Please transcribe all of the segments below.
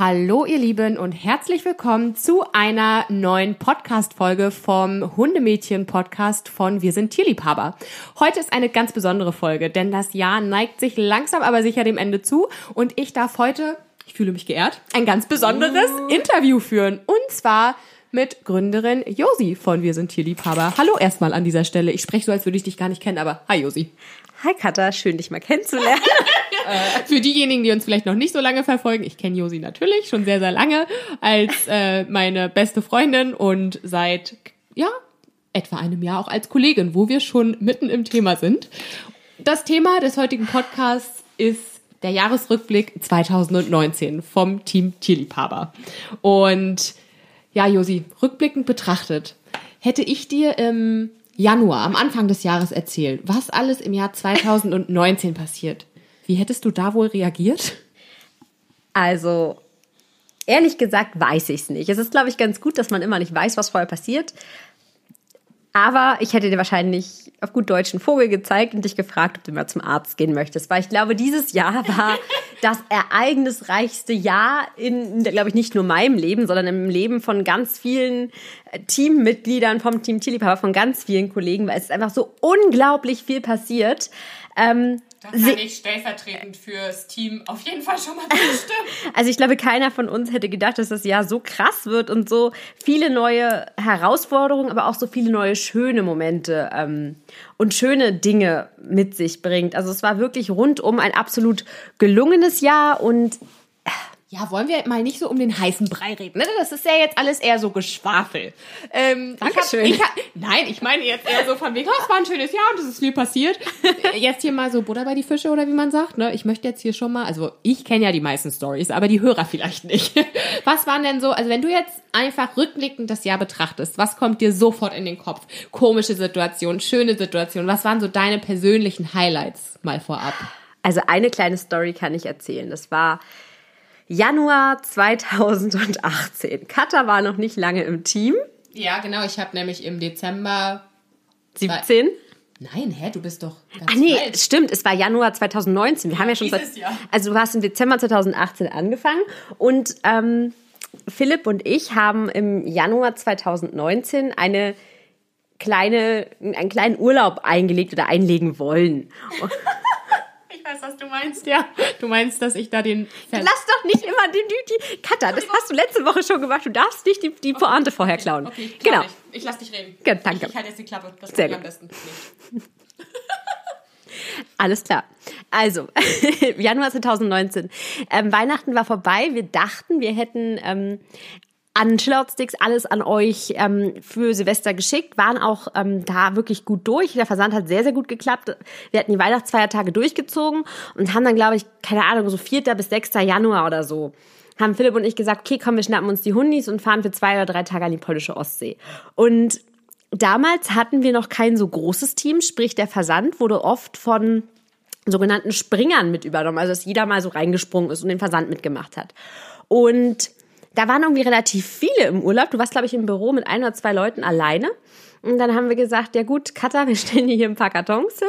Hallo ihr Lieben und herzlich willkommen zu einer neuen Podcast-Folge vom Hundemädchen-Podcast von Wir sind Tierliebhaber. Heute ist eine ganz besondere Folge, denn das Jahr neigt sich langsam aber sicher dem Ende zu und ich darf heute, ich fühle mich geehrt, ein ganz besonderes uh. Interview führen und zwar mit Gründerin Josi von Wir sind Tierliebhaber. Hallo erstmal an dieser Stelle. Ich spreche so, als würde ich dich gar nicht kennen, aber hi Josi. Hi Katha, schön dich mal kennenzulernen. Für diejenigen, die uns vielleicht noch nicht so lange verfolgen, ich kenne Josi natürlich schon sehr, sehr lange als äh, meine beste Freundin und seit, ja, etwa einem Jahr auch als Kollegin, wo wir schon mitten im Thema sind. Das Thema des heutigen Podcasts ist der Jahresrückblick 2019 vom Team Tierliebhaber. Und ja, Josi, rückblickend betrachtet, hätte ich dir im Januar, am Anfang des Jahres erzählt, was alles im Jahr 2019 passiert, wie hättest du da wohl reagiert? Also, ehrlich gesagt, weiß ich es nicht. Es ist, glaube ich, ganz gut, dass man immer nicht weiß, was vorher passiert. Aber ich hätte dir wahrscheinlich auf gut Deutsch einen Vogel gezeigt und dich gefragt, ob du mal zum Arzt gehen möchtest. Weil ich glaube, dieses Jahr war das ereignisreichste Jahr in, glaube ich, nicht nur meinem Leben, sondern im Leben von ganz vielen äh, Teammitgliedern vom Team Tierliebhaber, von ganz vielen Kollegen, weil es ist einfach so unglaublich viel passiert. Ähm, da kann ich stellvertretend fürs Team auf jeden Fall schon mal zustimmen. Also ich glaube, keiner von uns hätte gedacht, dass das Jahr so krass wird und so viele neue Herausforderungen, aber auch so viele neue schöne Momente ähm, und schöne Dinge mit sich bringt. Also es war wirklich rundum ein absolut gelungenes Jahr und ja, wollen wir mal nicht so um den heißen Brei reden. Ne? Das ist ja jetzt alles eher so Geschwafel. Ähm, Dankeschön. Ich hab, ich hab, nein, ich meine jetzt eher so von wegen, oh, es war ein schönes Jahr und es ist viel passiert. Jetzt hier mal so Butter bei die Fische oder wie man sagt. Ne? Ich möchte jetzt hier schon mal, also ich kenne ja die meisten Stories, aber die Hörer vielleicht nicht. Was waren denn so, also wenn du jetzt einfach rückblickend das Jahr betrachtest, was kommt dir sofort in den Kopf? Komische Situationen, schöne Situationen. Was waren so deine persönlichen Highlights mal vorab? Also eine kleine Story kann ich erzählen. Das war Januar 2018. Katha war noch nicht lange im Team. Ja, genau. Ich habe nämlich im Dezember 17. Nein, hä, du bist doch. Ganz Ach nee, alt. stimmt. Es war Januar 2019. Wir haben ja schon. Seit, Jahr. Also du hast im Dezember 2018 angefangen und ähm, Philipp und ich haben im Januar 2019 eine kleine, einen kleinen Urlaub eingelegt oder einlegen wollen. weiß, was du meinst, ja. Du meinst, dass ich da den. Lass doch nicht immer den die Cutter. Das hast du letzte Woche schon gemacht. Du darfst nicht die, die Pointe vorher klauen. Okay, genau. Ich, ich lass dich reden. Gut, danke. Ich, ich halte jetzt die Klappe. Das Sehr gut. am besten. Alles klar. Also, Januar 2019. Ähm, Weihnachten war vorbei. Wir dachten, wir hätten ähm, an Chillout-Sticks alles an euch ähm, für Silvester geschickt, waren auch ähm, da wirklich gut durch. Der Versand hat sehr, sehr gut geklappt. Wir hatten die Weihnachtsfeiertage durchgezogen und haben dann, glaube ich, keine Ahnung, so 4. bis 6. Januar oder so, haben Philipp und ich gesagt, okay, komm, wir schnappen uns die Hundis und fahren für zwei oder drei Tage an die polnische Ostsee. Und damals hatten wir noch kein so großes Team, sprich der Versand wurde oft von sogenannten Springern mit übernommen, also dass jeder mal so reingesprungen ist und den Versand mitgemacht hat. Und da waren irgendwie relativ viele im Urlaub. Du warst, glaube ich, im Büro mit ein oder zwei Leuten alleine. Und dann haben wir gesagt, ja gut, Katha, wir stellen hier ein paar Kartons hin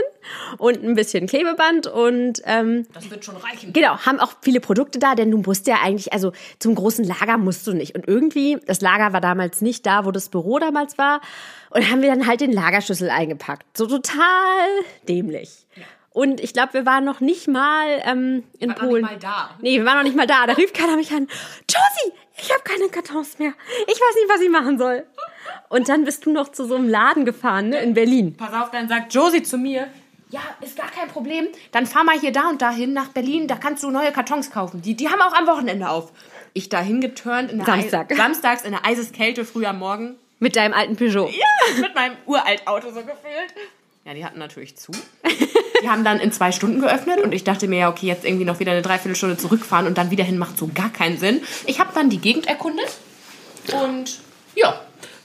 und ein bisschen Klebeband und ähm, das wird schon reichen. Genau, haben auch viele Produkte da, denn du musst ja eigentlich, also zum großen Lager musst du nicht. Und irgendwie, das Lager war damals nicht da, wo das Büro damals war. Und haben wir dann halt den Lagerschlüssel eingepackt. So total dämlich. Ja. Und ich glaube, wir waren noch nicht mal ähm, in wir Polen. Noch nicht mal da. Nee, wir waren noch nicht mal da. Da rief keiner mich an. Josie, ich habe keine Kartons mehr. Ich weiß nicht, was ich machen soll. Und dann bist du noch zu so einem Laden gefahren, ne, in Berlin. Pass auf, dann sagt Josie zu mir, ja, ist gar kein Problem. Dann fahr mal hier da und dahin nach Berlin, da kannst du neue Kartons kaufen. Die, die haben auch am Wochenende auf. Ich dahin geturnt, in Samstag. samstags in der Eiseskälte früh am Morgen. Mit deinem alten Peugeot. Ja, mit meinem uralt Auto so gefühlt. Ja, die hatten natürlich zu. Die haben dann in zwei Stunden geöffnet und ich dachte mir, ja, okay, jetzt irgendwie noch wieder eine Dreiviertelstunde zurückfahren und dann wieder hin macht so gar keinen Sinn. Ich habe dann die Gegend erkundet und ja,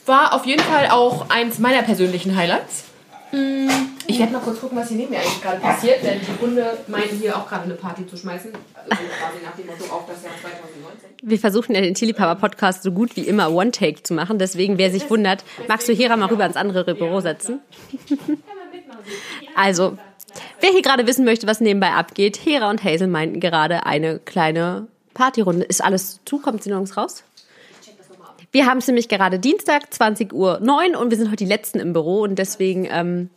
war auf jeden Fall auch eins meiner persönlichen Highlights. Mm, ich werde mal kurz gucken, was hier neben mir eigentlich gerade passiert, denn die Hunde meinten hier auch gerade eine Party zu schmeißen. Also quasi nach dem Motto auf das Jahr 2019. Wir versuchen ja den Tierliebhaber-Podcast so gut wie immer One-Take zu machen. Deswegen, wer sich wundert, magst du Hera mal rüber ins andere Büro setzen? Also, wer hier gerade wissen möchte, was nebenbei abgeht, Hera und Hazel meinten gerade eine kleine Partyrunde. Ist alles zu? Kommt sie nirgends raus? Wir haben es nämlich gerade Dienstag, 20 Uhr 9 und wir sind heute die Letzten im Büro und deswegen ähm,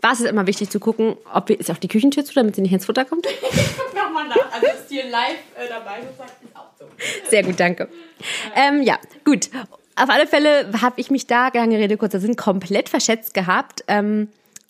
war es immer wichtig zu gucken, ob wir, ist auch die Küchentür zu, damit sie nicht ins Futter kommt. Ich guck nochmal nach. Also ist hier live äh, dabei sozusagen. Ist auch so. Sehr gut, danke. Ähm, ja, gut. Auf alle Fälle habe ich mich da, lange Rede, kurzer Sinn, komplett verschätzt gehabt. Ähm,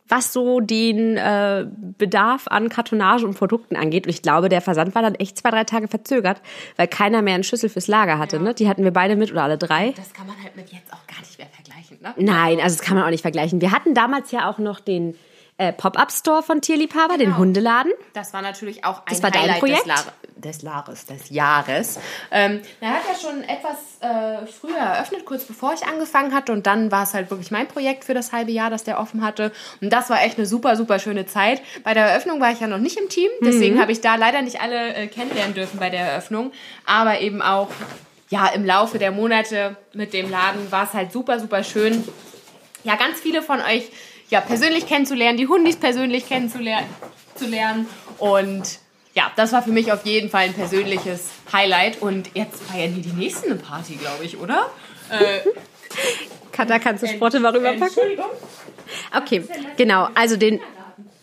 was so den äh, Bedarf an Kartonage und Produkten angeht. Und ich glaube, der Versand war dann echt zwei, drei Tage verzögert, weil keiner mehr einen Schlüssel fürs Lager hatte. Ne? Die hatten wir beide mit oder alle drei. Das kann man halt mit jetzt auch gar nicht mehr vergleichen, ne? Nein, also das kann man auch nicht vergleichen. Wir hatten damals ja auch noch den äh, Pop-Up-Store von Tierliebhaber, den Genau. Hundeladen. Das war natürlich auch ein Das war dein Highlight Projekt? des, Lar des Jahres, des Jahres. Ähm, er hat ja schon etwas äh, früher eröffnet, kurz bevor ich angefangen hatte. Und dann war es halt wirklich mein Projekt für das halbe Jahr, das der offen hatte. Und das war echt eine super, super schöne Zeit. Bei der Eröffnung war ich ja noch nicht im Team. Deswegen habe ich da leider nicht alle äh, kennenlernen dürfen bei der Eröffnung. Aber eben auch ja, im Laufe der Monate mit dem Laden war es halt super, super schön, ja, ganz viele von euch ja, persönlich kennenzulernen, die Hundis persönlich kennenzulernen zu lernen. Und ja, das war für mich auf jeden Fall ein persönliches Highlight. Und jetzt feiern hier die nächsten eine Party, glaube ich, oder? Äh, Katha, kannst du Sprotte mal rüberpacken? Entschuldigung. Okay, genau. Also den,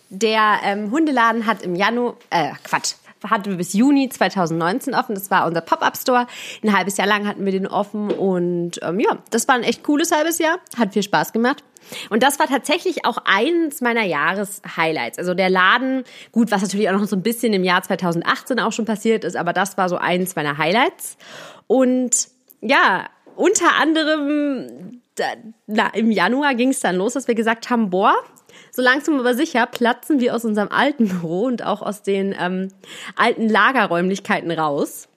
der ähm, Hundeladen hat im Januar, äh, Quatsch, hatte bis Juni 2019 offen. Das war unser Pop-Up-Store. Ein halbes Jahr lang hatten wir den offen und ähm, ja, das war ein echt cooles halbes Jahr. Hat viel Spaß gemacht. Und das war tatsächlich auch eins meiner Jahreshighlights. Also der Laden, gut, was natürlich auch noch so ein bisschen im Jahr 2018 auch schon passiert ist, aber das war so eins meiner Highlights. Und ja, unter anderem da, na, im Januar ging es dann los, dass wir gesagt haben, boah, so langsam aber sicher platzen wir aus unserem alten Büro und auch aus den ähm, alten Lagerräumlichkeiten raus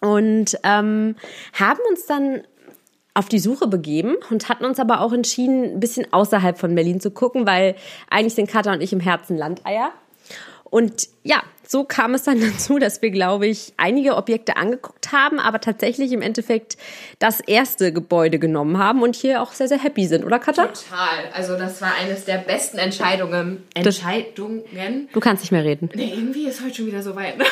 und ähm, haben uns dann auf die Suche begeben und hatten uns aber auch entschieden, ein bisschen außerhalb von Berlin zu gucken, weil eigentlich sind Katha und ich im Herzen Landeier. Und ja, so kam es dann dazu, dass wir, glaube ich, einige Objekte angeguckt haben, aber tatsächlich im Endeffekt das erste Gebäude genommen haben und hier auch sehr, sehr happy sind, oder Katha? Total. Also das war eines der besten Entscheidungen. Entscheidungen. Du kannst nicht mehr reden. Nee, irgendwie ist heute schon wieder so weit.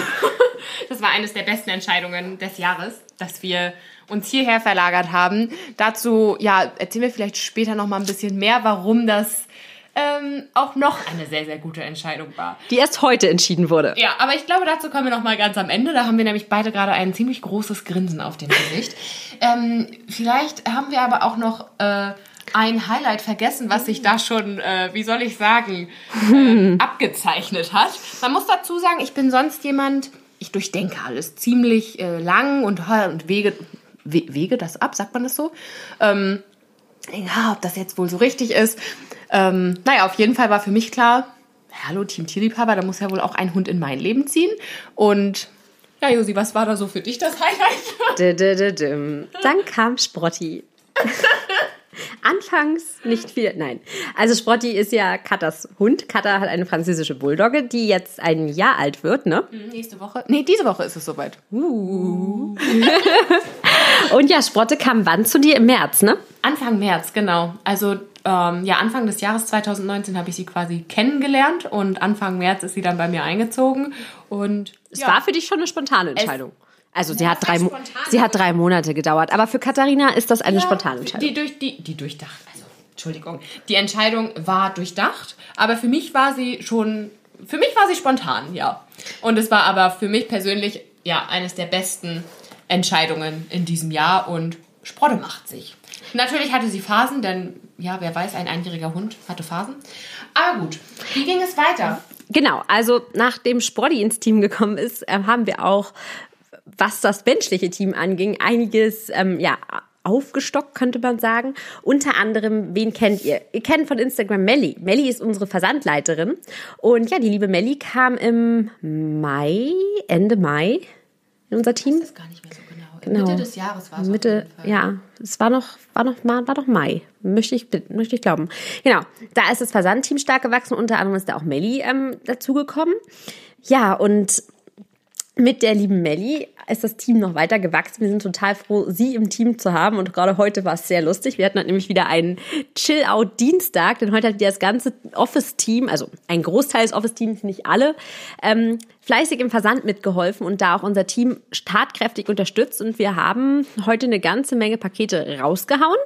Das war eines der besten Entscheidungen des Jahres, dass wir uns hierher verlagert haben. Dazu, ja, erzählen wir vielleicht später noch mal ein bisschen mehr, warum das ähm, auch noch eine sehr, sehr gute Entscheidung war. Die erst heute entschieden wurde. Ja, aber ich glaube, dazu kommen wir noch mal ganz am Ende. Da haben wir nämlich beide gerade ein ziemlich großes Grinsen auf dem Gesicht. ähm, vielleicht haben wir aber auch noch äh, ein Highlight vergessen, was sich da schon, äh, wie soll ich sagen, äh, abgezeichnet hat. Man muss dazu sagen, ich bin sonst jemand, ich durchdenke alles ziemlich äh, lang und, und wege, we, wege das ab, sagt man das so? Ähm, ja, ob das jetzt wohl so richtig ist. Ähm, naja, auf jeden Fall war für mich klar, hallo Team Tierliebhaber, da muss ja wohl auch ein Hund in mein Leben ziehen. Und ja, Josi, was war da so für dich das Highlight? Dann kam Sprotti. Anfangs nicht viel, nein. Also Sprotti ist ja Katas Hund. Kata hat eine französische Bulldogge, die jetzt ein Jahr alt wird, ne? Nächste Woche? Nee, diese Woche ist es soweit. Und ja, Sprotte kam wann zu dir? Im März, ne? Anfang März, genau. Also ähm, ja, Anfang des Jahres 2019 habe ich sie quasi kennengelernt und Anfang März ist sie dann bei mir eingezogen. Und Es ja, war für dich schon eine spontane Entscheidung. Also sie hat, drei, sie hat drei Monate gedauert. Aber für Katharina ist das eine Ja, spontane Entscheidung. Die, durch, die, die durchdacht, also Entschuldigung, die Entscheidung war durchdacht, aber für mich war sie schon, für mich war sie spontan, ja. Und es war aber für mich persönlich, ja, eines der besten Entscheidungen in diesem Jahr und Sprotte macht sich. Natürlich hatte sie Phasen, denn, ja, wer weiß, ein einjähriger Hund hatte Phasen. Aber gut, wie ging es weiter? Genau, also nachdem Sprotti ins Team gekommen ist, ähm, haben wir auch, was das menschliche Team anging, einiges ähm, ja, aufgestockt, könnte man sagen. Unter anderem, wen kennt ihr? Ihr kennt von Instagram Melli. Melli ist unsere Versandleiterin. Und ja, die liebe Melli kam im Mai, Ende Mai in unser Team. Das ist gar nicht mehr so genau. Genau. Mitte des Jahres war es. Mitte, ja, es war noch, war noch, war noch Mai, möchte ich, möchte ich glauben. Genau, da ist das Versandteam stark gewachsen, unter anderem ist da auch Melli ähm, dazugekommen. Ja, und mit der lieben Melli ist das Team noch weiter gewachsen. Wir sind total froh, sie im Team zu haben. Und gerade heute war es sehr lustig. Wir hatten halt nämlich wieder einen Chill-Out-Dienstag, denn heute hat das ganze Office-Team, also ein Großteil des Office-Teams, nicht alle, ähm, fleißig im Versand mitgeholfen und da auch unser Team tatkräftig unterstützt. Und wir haben heute eine ganze Menge Pakete rausgehauen.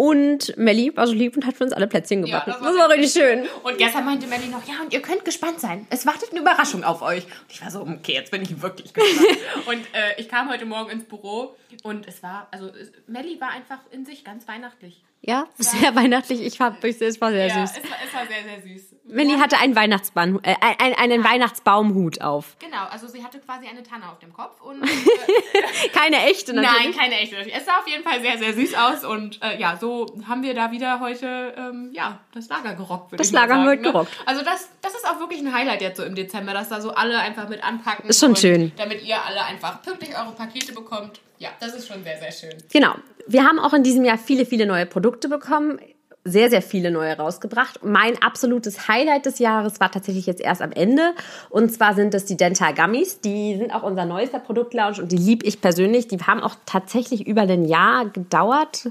Und Melli war so lieb und hat für uns alle Plätzchen gebacken. Ja, das, war das war richtig schön. Und gestern meinte Melli noch, ja, und ihr könnt gespannt sein. Es wartet eine Überraschung auf euch. Und ich war so, okay, jetzt bin ich wirklich gespannt. und äh, ich kam heute Morgen ins Büro und es war, also Melli war einfach in sich ganz weihnachtlich. Ja, sehr weihnachtlich. Ich fand, es war sehr Ja, süß. es war, es war sehr, sehr süß. Melli hatte einen Weihnachtsbaum, äh, ein- einen Weihnachtsbaumhut auf. Genau, also sie hatte quasi eine Tanne auf dem Kopf und äh, Keine echte natürlich. Nein, keine echte. Es sah auf jeden Fall sehr, sehr süß aus und äh, ja, so haben wir da wieder heute ähm, ja, das Lager gerockt. würde Das Lager haben wir sagen, heute ne? gerockt. Also das, das ist auch wirklich ein Highlight jetzt so im Dezember, dass da so alle einfach mit anpacken. Ist schon schön. Damit ihr alle einfach pünktlich eure Pakete bekommt. Ja, das ist schon sehr, sehr schön. Genau. Wir haben auch in diesem Jahr viele, viele neue Produkte bekommen. Sehr, sehr viele neue rausgebracht. Mein absolutes Highlight des Jahres war tatsächlich jetzt erst am Ende. Und zwar sind es die Dental Gummies. Die sind auch unser neuester Produktlaunch und die liebe ich persönlich. Die haben auch tatsächlich über ein Jahr gedauert.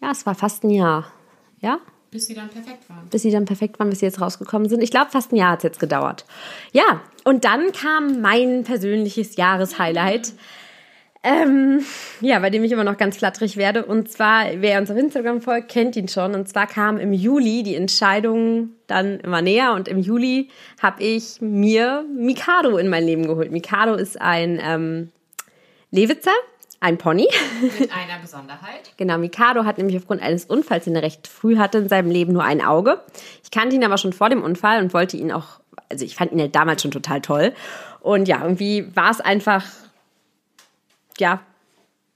Ja, es war fast ein Jahr. Ja? Bis sie dann perfekt waren. bis sie dann perfekt waren, bis sie jetzt rausgekommen sind. Ich glaube, fast ein Jahr hat es jetzt gedauert. Ja, und dann kam mein persönliches Jahreshighlight. Ähm, ja, bei dem ich immer noch ganz flatterig werde. Und zwar, wer uns auf Instagram folgt, kennt ihn schon. Und zwar kam im Juli die Entscheidung dann immer näher. Und im Juli habe ich mir Mikado in mein Leben geholt. Mikado ist ein ähm, Lewitzer, ein Pony. Mit einer Besonderheit. Genau, Mikado hat nämlich aufgrund eines Unfalls, den er recht früh hatte, in seinem Leben nur ein Auge. Ich kannte ihn aber schon vor dem Unfall und wollte ihn auch, also ich fand ihn ja damals schon total toll. Und ja, irgendwie war es einfach, ja,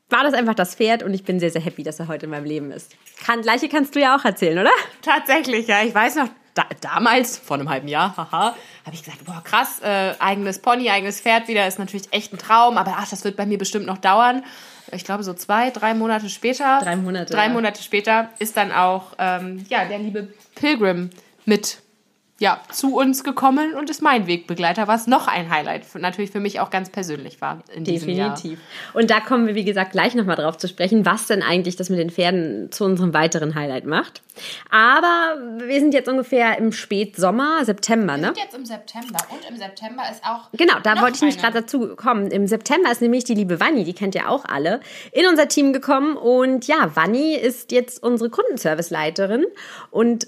war das einfach das Pferd und ich bin sehr, sehr happy, dass er heute in meinem Leben ist. Kann, gleiche kannst du ja auch erzählen, oder? Tatsächlich, ja. Ich weiß noch, da, damals, vor einem halben Jahr, haha, habe ich gesagt, boah, krass, äh, eigenes Pony, eigenes Pferd wieder, ist natürlich echt ein Traum, aber ach, das wird bei mir bestimmt noch dauern. Ich glaube, so zwei, drei Monate später. Drei Monate, Drei ja. Monate später ist dann auch, ähm, ja, der liebe Pilgrim mit, ja, zu uns gekommen und ist mein Wegbegleiter, was noch ein Highlight für, natürlich für mich auch ganz persönlich war in diesem Jahr. Definitiv. Und da kommen wir, wie gesagt, gleich nochmal drauf zu sprechen, was denn eigentlich das mit den Pferden zu unserem weiteren Highlight macht. Aber wir sind jetzt ungefähr im Spätsommer, September, ne? Und jetzt im September. Und im September ist auch. Genau, da noch wollte ich nämlich gerade dazu kommen. Im September ist nämlich die liebe Vanni, die kennt ihr auch alle, in unser Team gekommen. Und ja, Vanni ist jetzt unsere Kundenserviceleiterin und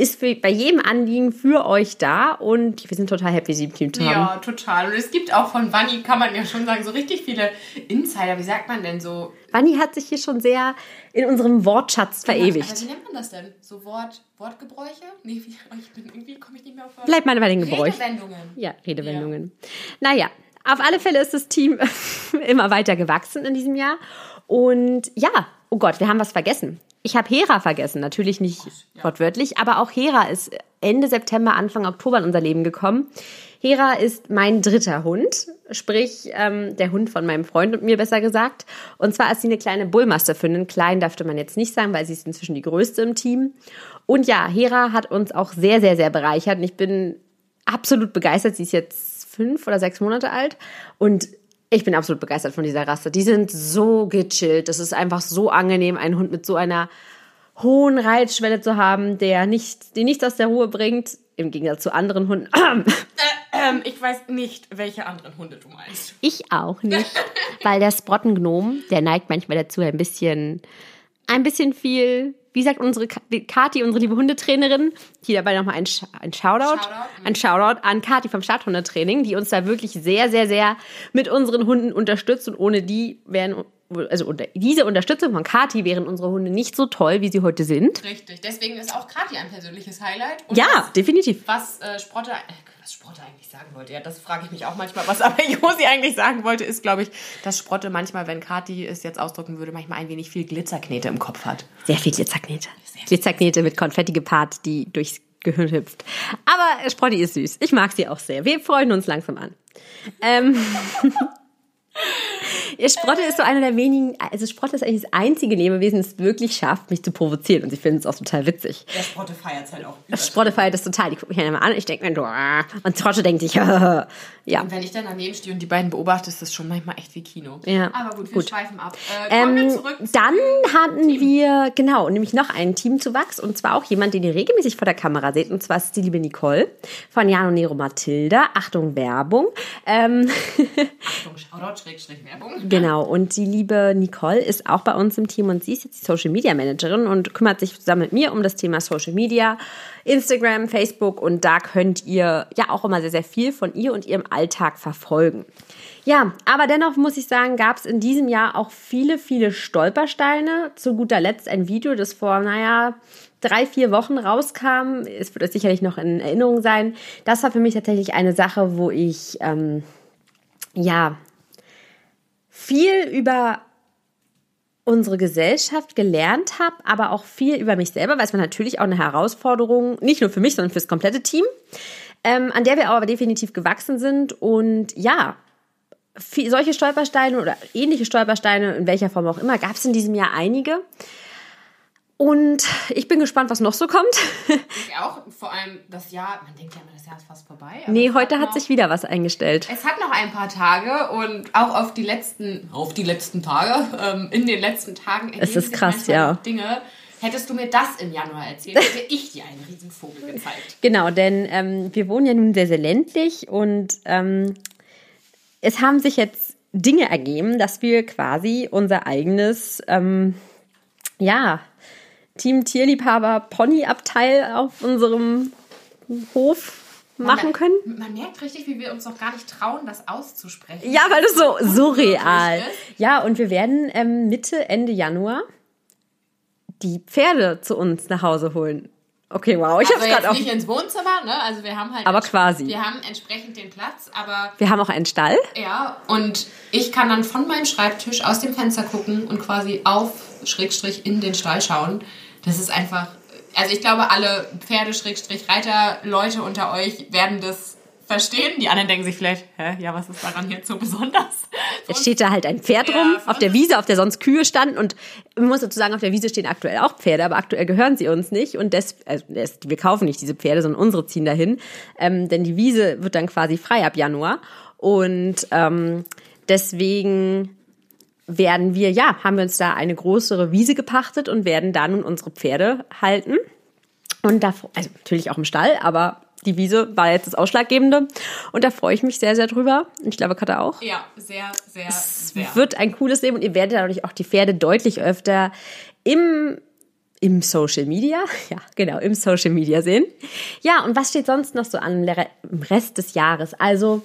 ist für, bei jedem Anliegen für euch da. Und wir sind total happy, sie im Team zu haben. Ja, total. Und es gibt auch von Vanni, kann man ja schon sagen, so richtig viele Insider. Wie sagt man denn so? Vanni hat sich hier schon sehr in unserem Wortschatz Aber verewigt. wie nennt man das denn? So Wort, Wortgebräuche? Nee, ich bin irgendwie, komme ich nicht mehr auf Wort. Bleib mal bei den Gebräuchen. Redewendungen. Ja, Redewendungen. Naja, auf alle Fälle ist das Team immer weiter gewachsen in diesem Jahr. Und ja, oh Gott, wir haben was vergessen. Ich habe Hera vergessen, natürlich nicht wortwörtlich, aber auch Hera ist Ende September, Anfang Oktober in unser Leben gekommen. Hera ist mein dritter Hund, sprich ähm, der Hund von meinem Freund und mir besser gesagt. Und zwar ist sie eine kleine Bullmastiffin. Klein dürfte man jetzt nicht sagen, weil sie ist inzwischen die größte im Team. Und ja, Hera hat uns auch sehr, sehr, sehr bereichert. Und ich bin absolut begeistert. Sie ist jetzt fünf oder sechs Monate alt und ich bin absolut begeistert von dieser Rasse. Die sind so gechillt. Das ist einfach so angenehm, einen Hund mit so einer hohen Reitschwelle zu haben, der nicht, die nichts aus der Ruhe bringt. Im Gegensatz zu anderen Hunden. Ähm, ich weiß nicht, welche anderen Hunde du meinst. Ich auch nicht. Weil der Sprottengnom, der neigt manchmal dazu, ein bisschen, ein bisschen viel, wie sagt unsere Ka- Kati, unsere liebe Hundetrainerin, hier dabei nochmal ein, ein Shoutout, Shoutout, ein Shoutout an Kati vom Starthundetraining, die uns da wirklich sehr, sehr, sehr mit unseren Hunden unterstützt und ohne die wären, also unter, diese Unterstützung von Kati wären unsere Hunde nicht so toll, wie sie heute sind. Richtig. Deswegen ist auch Kathi ein persönliches Highlight. Und Ja, definitiv. Was äh, Sprotte, was Sprotte eigentlich sagen wollte, ja, das frage ich mich auch manchmal. Was aber Josi eigentlich sagen wollte, ist, glaube ich, dass Sprotte manchmal, wenn Kathi es jetzt ausdrücken würde, manchmal ein wenig viel Glitzerknete im Kopf hat. Sehr viel Glitzerknete. Glitzerknete mit Konfetti gepaart, die durchs Gehirn hüpft. Aber Sprotti ist süß. Ich mag sie auch sehr. Wir freuen uns langsam an. Ähm Sprotte ist so einer der wenigen, also Sprotte ist eigentlich das einzige Lebewesen, das wirklich schafft, mich zu provozieren. Und ich finde es auch total witzig. Der Sprotte feiert es halt auch. Sprotte feiert das total. Die guckt mich dann immer an und ich denke mir, du, ah. und Sprotte denkt sich, ja. Und wenn ich dann daneben stehe und die beiden beobachte, ist das schon manchmal echt wie Kino. Ja. Aber gut, wir Gut. schweifen ab. Äh, kommen wir Ähm, zurück zu dann hatten Team. wir, genau, nämlich noch einen Teamzuwachs und zwar auch jemand, den ihr regelmäßig vor der Kamera seht und zwar ist die liebe Nicole von Jano Nero Matilda. Achtung, Werbung. Ähm, Achtung, Shoutout, Schrägstrich, Werbung. Genau, und die liebe Nicole ist auch bei uns im Team und sie ist jetzt die Social Media Managerin und kümmert sich zusammen mit mir um das Thema Social Media, Instagram, Facebook und da könnt ihr ja auch immer sehr, sehr viel von ihr und ihrem Alltag verfolgen. Ja, aber dennoch muss ich sagen, gab es in diesem Jahr auch viele, viele Stolpersteine. Zu guter Letzt ein Video, das vor, naja, drei, vier Wochen rauskam. Es wird euch sicherlich noch in Erinnerung sein. Das war für mich tatsächlich eine Sache, wo ich, ähm, ja, viel über unsere Gesellschaft gelernt habe, aber auch viel über mich selber, weil es war natürlich auch eine Herausforderung, nicht nur für mich, sondern fürs komplette Team, ähm, an der wir aber definitiv gewachsen sind. Und ja, viel, solche Stolpersteine oder ähnliche Stolpersteine, in welcher Form auch immer, gab es in diesem Jahr einige. Und ich bin gespannt, was noch so kommt. Ich auch, vor allem das Jahr, man denkt ja immer, das Jahr ist fast vorbei. nee, heute hat noch- sich wieder was eingestellt. Es hat noch ein paar Tage und auch auf die letzten, auf die letzten Tage, ähm, in den letzten Tagen Es ist krass, ja. Dinge. Hättest du mir das im Januar erzählt, hätte ich dir einen Riesenvogel gezeigt. Genau, denn ähm, wir wohnen ja nun sehr, sehr ländlich und ähm, es haben sich jetzt Dinge ergeben, dass wir quasi unser eigenes, ähm, ja, Team Tierliebhaber Ponyabteil auf unserem Hof machen können. Man merkt richtig, wie wir uns noch gar nicht trauen, das auszusprechen. Ja, weil das so surreal. Ja, und wir werden ähm, Mitte, Ende Januar die Pferde zu uns nach Hause holen. Okay, wow, ich Also jetzt gerade auch. nicht ins Wohnzimmer, ne? Also wir haben halt. Aber quasi. Wir haben entsprechend den Platz, aber Wir haben auch einen Stall. ja, und ich kann dann von meinem Schreibtisch aus dem Fenster gucken und quasi auf Schrägstrich in den Stall schauen. Das ist einfach. Also ich glaube, alle Pferde, Schrägstrich, Reiter, Leute unter euch werden das verstehen. Die anderen denken sich vielleicht, hä, ja, was ist daran jetzt so besonders? Jetzt steht da halt ein Pferd Ja, rum auf der Wiese, auf der sonst Kühe standen. Und man muss dazu sagen, auf der Wiese stehen aktuell auch Pferde, aber aktuell gehören sie uns nicht. Und des, also wir kaufen nicht diese Pferde, sondern unsere ziehen dahin. Ähm, denn die Wiese wird dann quasi frei ab Januar. Und ähm, deswegen werden wir, ja, haben wir uns da eine größere Wiese gepachtet und werden da nun unsere Pferde halten. Und da, also natürlich auch im Stall, aber die Wiese war jetzt das Ausschlaggebende. Und da freue ich mich sehr, sehr drüber. Ich glaube, Katha auch. Ja, sehr, sehr, sehr. Wird ein cooles Leben und ihr werdet dadurch auch die Pferde deutlich öfter im im Social Media, ja, genau, im Social Media sehen. Ja, und was steht sonst noch so an im Rest des Jahres? Also,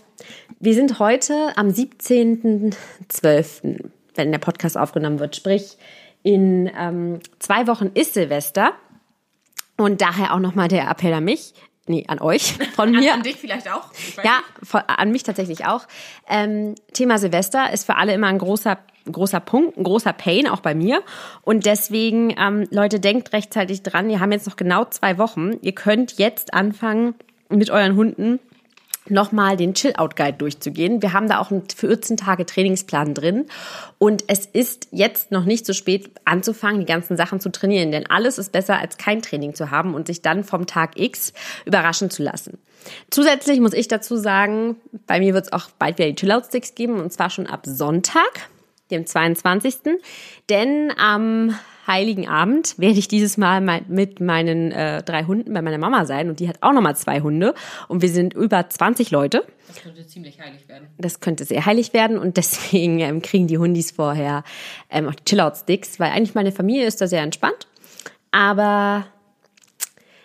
wir sind heute am 17.12., wenn der Podcast aufgenommen wird, sprich, in ähm, zwei Wochen ist Silvester. Und daher auch nochmal der Appell an mich, nee, an euch, von mir. An dich vielleicht auch? Ja, von, an mich tatsächlich auch. Ähm, Thema Silvester ist für alle immer ein großer, großer Punkt, ein großer Pain, auch bei mir. Und deswegen, ähm, Leute, denkt rechtzeitig dran. Wir haben jetzt noch genau zwei Wochen. Ihr könnt jetzt anfangen, mit euren Hunden nochmal den Chill-Out-Guide durchzugehen. Wir haben da auch einen 14 Tage Trainingsplan drin. Und es ist jetzt noch nicht so spät anzufangen, die ganzen Sachen zu trainieren. Denn alles ist besser, als kein Training zu haben und sich dann vom Tag X überraschen zu lassen. Zusätzlich muss ich dazu sagen, bei mir wird es auch bald wieder die Chill-Out-Sticks geben. Und zwar schon ab Sonntag, dem 22. Denn am Heiligen Abend werde ich dieses Mal mit meinen äh, drei Hunden bei meiner Mama sein und die hat auch nochmal zwei Hunde und wir sind über 20 Leute. Das könnte ziemlich heilig werden. Das könnte sehr heilig werden und deswegen ähm, kriegen die Hundis vorher ähm, auch die Chill-Out-Sticks, weil eigentlich meine Familie ist da sehr entspannt. Aber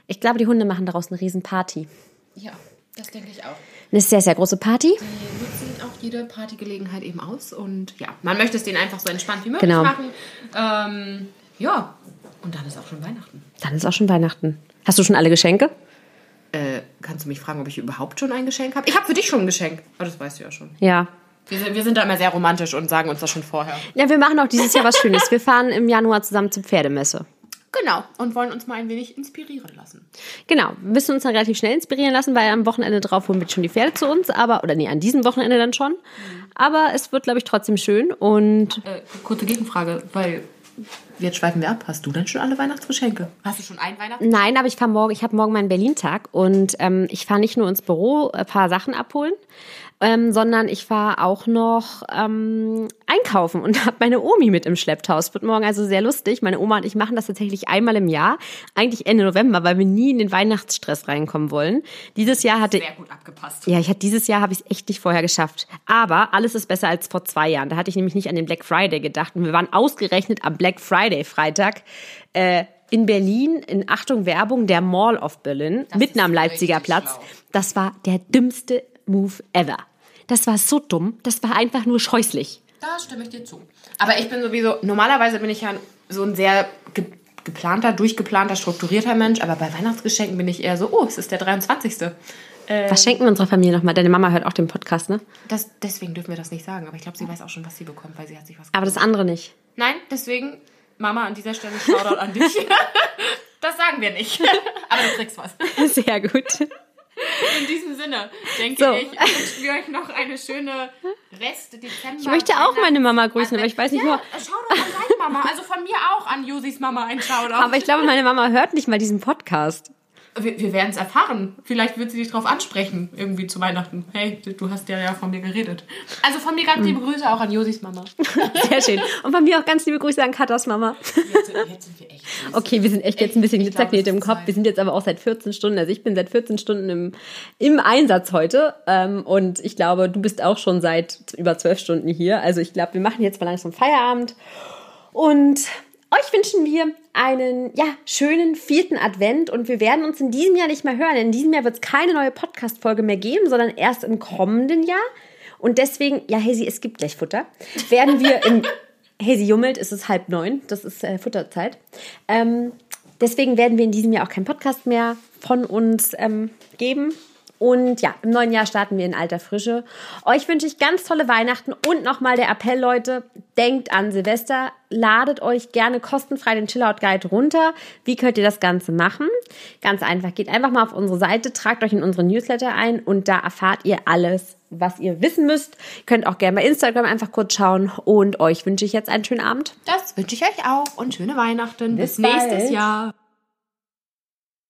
ich glaube, die Hunde machen daraus eine Riesenparty. Ja, das denke ich auch. Eine sehr, sehr große Party. Die nutzen jede Partygelegenheit eben aus und ja, man möchte es denen einfach so entspannt wie möglich Genau. machen. Ähm, ja, und dann ist auch schon Weihnachten. Dann ist auch schon Weihnachten. Hast du schon alle Geschenke? Äh, kannst du mich fragen, ob ich überhaupt schon ein Geschenk habe? Ich habe für dich schon ein Geschenk. Aber das weißt du ja schon. Ja. Wir sind, wir sind da immer sehr romantisch und sagen uns das schon vorher. Ja, wir machen auch dieses Jahr was Schönes. Wir fahren im Januar zusammen zur Pferdemesse. Genau. Und wollen uns mal ein wenig inspirieren lassen. Genau, wir müssen uns dann relativ schnell inspirieren lassen, weil am Wochenende drauf holen wir schon die Pferde zu uns, aber, oder nee, an diesem Wochenende dann schon. Aber es wird, glaube ich, trotzdem schön und Äh, kurze Gegenfrage, weil jetzt schweifen wir ab. Hast du denn schon alle Weihnachtsgeschenke? Hast du schon ein Weihnachts? Nein, aber ich fahre morgen, ich habe morgen meinen Berlin-Tag und ähm, ich fahre nicht nur ins Büro ein paar Sachen abholen, ähm, sondern ich fahre auch noch ähm, einkaufen und habe meine Omi mit im Schlepptau. Es wird morgen also sehr lustig. Meine Oma und ich machen das tatsächlich einmal im Jahr, eigentlich Ende November, weil wir nie in den Weihnachtsstress reinkommen wollen. Dieses Jahr hatte Sehr gut abgepasst. ja, ich hatte dieses Jahr habe ich es echt nicht vorher geschafft. Aber alles ist besser als vor zwei Jahren. Da hatte ich nämlich nicht an den Black Friday gedacht. Und wir waren ausgerechnet am Black Friday Freitag äh, in Berlin, in Achtung Werbung, der Mall of Berlin, mitten ist am Leipziger Platz. schlau. Das war der dümmste Move ever. Das war so dumm. Das war einfach nur scheußlich. Da stimme ich dir zu. Aber ich bin sowieso, normalerweise bin ich ja so ein sehr ge geplanter, durchgeplanter, strukturierter Mensch. Aber bei Weihnachtsgeschenken bin ich eher so, oh, es ist der 23. Was schenken wir unserer Familie nochmal? Deine Mama hört auch den Podcast, ne? Das, deswegen dürfen wir das nicht sagen. Aber ich glaube, sie weiß auch schon, was sie bekommt, weil sie hat sich was Aber das andere nicht. Nein, deswegen, Mama, an dieser Stelle Shoutout an dich. das sagen wir nicht. Aber du kriegst was. Sehr gut. In diesem Sinne, denke So. ich, wünschen wir euch noch eine schöne Rest-Dezember. Ich möchte auch meine Mama grüßen, aber ich weiß nicht ja, nur. Shoutout an deine Mama. Also von mir auch an Josis Mama ein Shoutout. Aber ich glaube, meine Mama hört nicht mal diesen Podcast. Wir, wir werden es erfahren. Vielleicht wird sie dich drauf ansprechen, irgendwie zu Weihnachten. Hey, du hast ja, ja von mir geredet. Also von mir ganz liebe Grüße auch an Josis Mama. Sehr schön. Und von mir auch ganz liebe Grüße an Katas Mama. Jetzt, sind- jetzt sind wir echt. Okay, wir sind echt jetzt ein bisschen Glitzerknete im Kopf. Zeit. Wir sind jetzt aber auch seit 14 Stunden, also ich bin seit 14 Stunden im, im Einsatz heute. Ähm, und ich glaube, du bist auch schon seit über 12 Stunden hier. Also ich glaube, wir machen jetzt mal langsam Feierabend. Und euch wünschen wir einen ja, schönen vierten Advent und wir werden uns in diesem Jahr nicht mehr hören. In diesem Jahr wird es keine neue Podcast-Folge mehr geben, sondern erst im kommenden Jahr. Und deswegen, ja, Hazy, es gibt gleich Futter, werden wir im Hazy jummelt, es ist halb neun, das ist äh, Futterzeit. Ähm, deswegen werden wir in diesem Jahr auch keinen Podcast mehr von uns ähm, geben. Und ja, im neuen Jahr starten wir in alter Frische. Euch wünsche ich ganz tolle Weihnachten und nochmal der Appell, Leute, denkt an Silvester, ladet euch gerne kostenfrei den Chillout Guide runter. Wie könnt ihr das Ganze machen? Ganz einfach, geht einfach mal auf unsere Seite, tragt euch in unsere Newsletter ein und da erfahrt ihr alles, was ihr wissen müsst. Könnt auch gerne bei Instagram einfach kurz schauen und euch wünsche ich jetzt einen schönen Abend. Das wünsche ich euch auch und schöne Weihnachten. Bis, Bis nächstes Jahr.